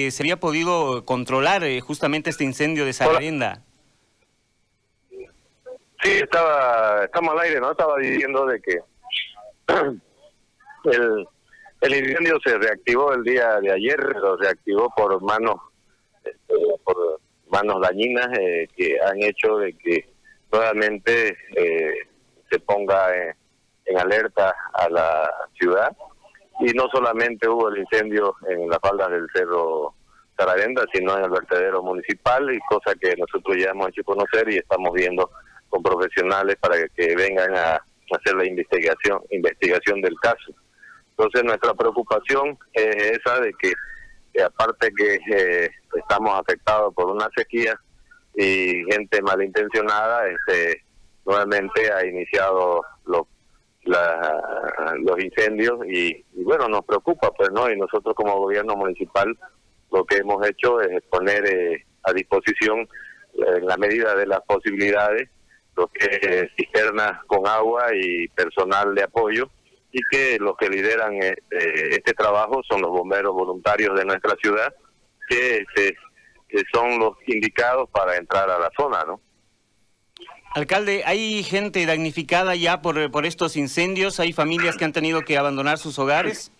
eh, se había podido controlar eh, justamente este incendio de Sararenda. Sí, estaba, estamos al aire, ¿no? Estaba diciendo de que el, el incendio se reactivó el día de ayer, lo reactivó por manos, este, por manos dañinas eh, que han hecho de que nuevamente eh, se ponga en alerta a la ciudad y no solamente hubo el incendio en las faldas del cerro Sararenda, sino en el vertedero municipal y cosa que nosotros ya hemos hecho conocer y estamos viendo con profesionales para que, vengan a hacer la investigación investigación del caso. Entonces nuestra preocupación es esa de que, aparte que eh, estamos afectados por una sequía y gente malintencionada, este nuevamente ha iniciado los los incendios y, bueno nos preocupa pues no y nosotros como gobierno municipal lo que hemos hecho es poner eh, a disposición en la medida de las posibilidades lo que cisternas con agua y personal de apoyo y que los que lideran este, este trabajo son los bomberos voluntarios de nuestra ciudad que, que son los indicados para entrar a la zona, ¿no? Alcalde, ¿hay gente damnificada ya por, por estos incendios? ¿Hay familias que han tenido que abandonar sus hogares?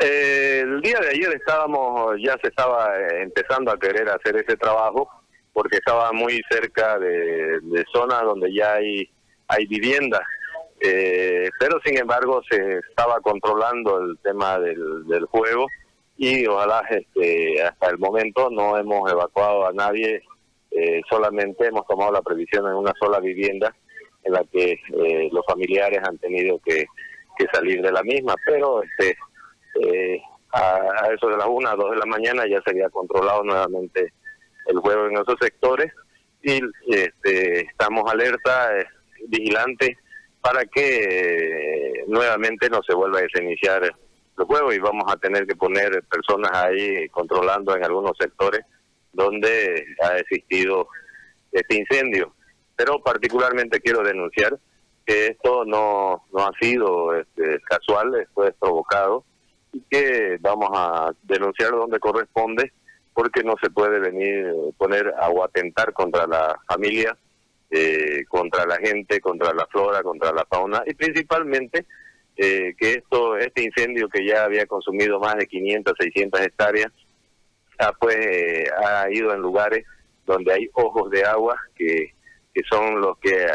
Eh, el día de ayer estábamos, ya se estaba eh, empezando a querer hacer ese trabajo porque estaba muy cerca de, zonas donde ya hay, hay viviendas. Eh, pero sin embargo se estaba controlando el tema del, del juego y ojalá este, hasta el momento no hemos evacuado a nadie eh, solamente hemos tomado la previsión en una sola vivienda en la que eh, los familiares han tenido que, salir de la misma, pero este eh, a, eso de las una, dos de la mañana ya se había controlado nuevamente el juego en esos sectores y este, estamos alerta, vigilantes, para que nuevamente no se vuelva a desiniciar el juego y vamos a tener que poner personas ahí controlando en algunos sectores donde ha existido este incendio. Pero particularmente quiero denunciar que esto no, no ha sido este, casual, esto es provocado y que vamos a denunciar donde corresponde porque no se puede venir poner o atentar contra la familia, eh, contra la gente, contra la flora, contra la fauna y principalmente eh, que esto este incendio que ya había consumido más de 500, 600 hectáreas pues eh, ha ido en lugares donde hay ojos de agua que, que son los que eh,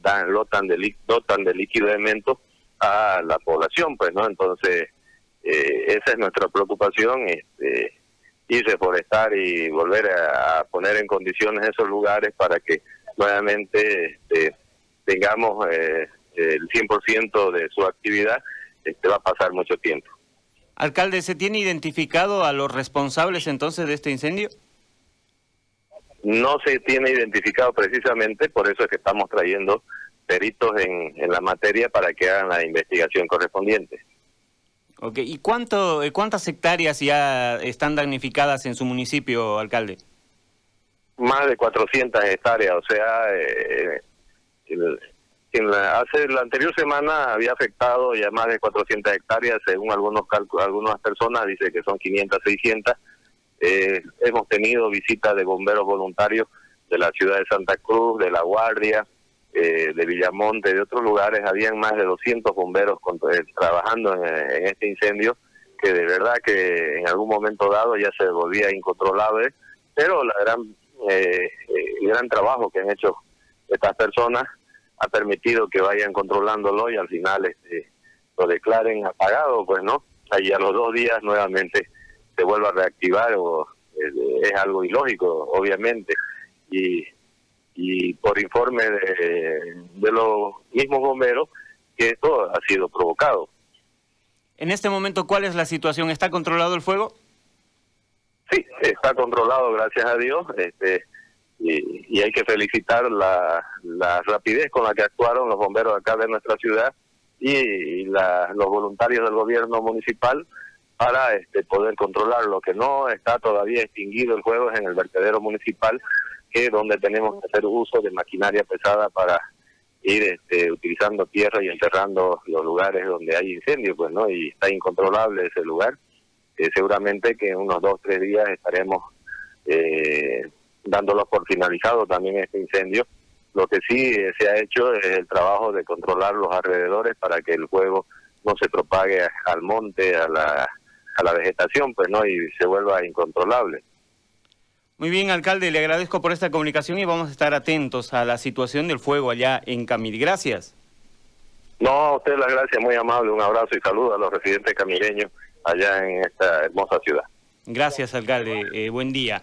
dan lotan de dotan de líquido elemento a la población pues no entonces eh, esa es nuestra preocupación este y reforestar y volver a, poner en condiciones esos lugares para que nuevamente este, tengamos eh, el 100% de su actividad este va a pasar mucho tiempo Alcalde, ¿se tiene identificado a los responsables entonces de este incendio? No se tiene identificado precisamente, por eso es que estamos trayendo peritos en, en la materia para que hagan la investigación correspondiente. Ok, ¿y cuánto, eh, cuántas hectáreas ya están damnificadas en su municipio, alcalde? Más de 400 hectáreas, o sea, eh, en la, hace la anterior semana había afectado ya más de 400 hectáreas, según algunos cálculos, algunas personas dice que son 500, 600. Eh, hemos tenido visitas de bomberos voluntarios de la ciudad de Santa Cruz, de La Guardia, eh, de Villamonte, de otros lugares. Habían más de 200 bomberos eh, trabajando en, este incendio, que de verdad que en algún momento dado ya se volvía incontrolable, pero la gran, el gran trabajo que han hecho estas personas ha permitido que vayan controlándolo y al final este, lo declaren apagado, pues no, ahí a los dos días nuevamente se vuelva a reactivar o eh, es algo ilógico, obviamente, y, y por informe de, de los mismos bomberos que esto ha sido provocado. En este momento, ¿cuál es la situación? ¿Está controlado el fuego? Sí, está controlado, gracias a Dios. Este, y, hay que felicitar la, la, rapidez con la que actuaron los bomberos acá de nuestra ciudad y, los voluntarios del gobierno municipal para este, poder controlar lo que no está todavía extinguido el juego es en el vertedero municipal que es donde tenemos que hacer uso de maquinaria pesada para ir este, utilizando tierra y enterrando los lugares donde hay incendios pues no y está incontrolable ese lugar. Eh, seguramente que en unos dos, tres días estaremos eh, dándolos por finalizado también este incendio. Lo que sí eh, se ha hecho es el trabajo de controlar los alrededores para que el fuego no se propague al monte, a la, a la vegetación, pues no, y se vuelva incontrolable. Muy bien, alcalde, le agradezco por esta comunicación y vamos a estar atentos a la situación del fuego allá en Camil. Gracias. No, a usted las gracias, muy amable, un abrazo y saludo a los residentes camileños allá en esta hermosa ciudad. Gracias, alcalde. Eh, buen día.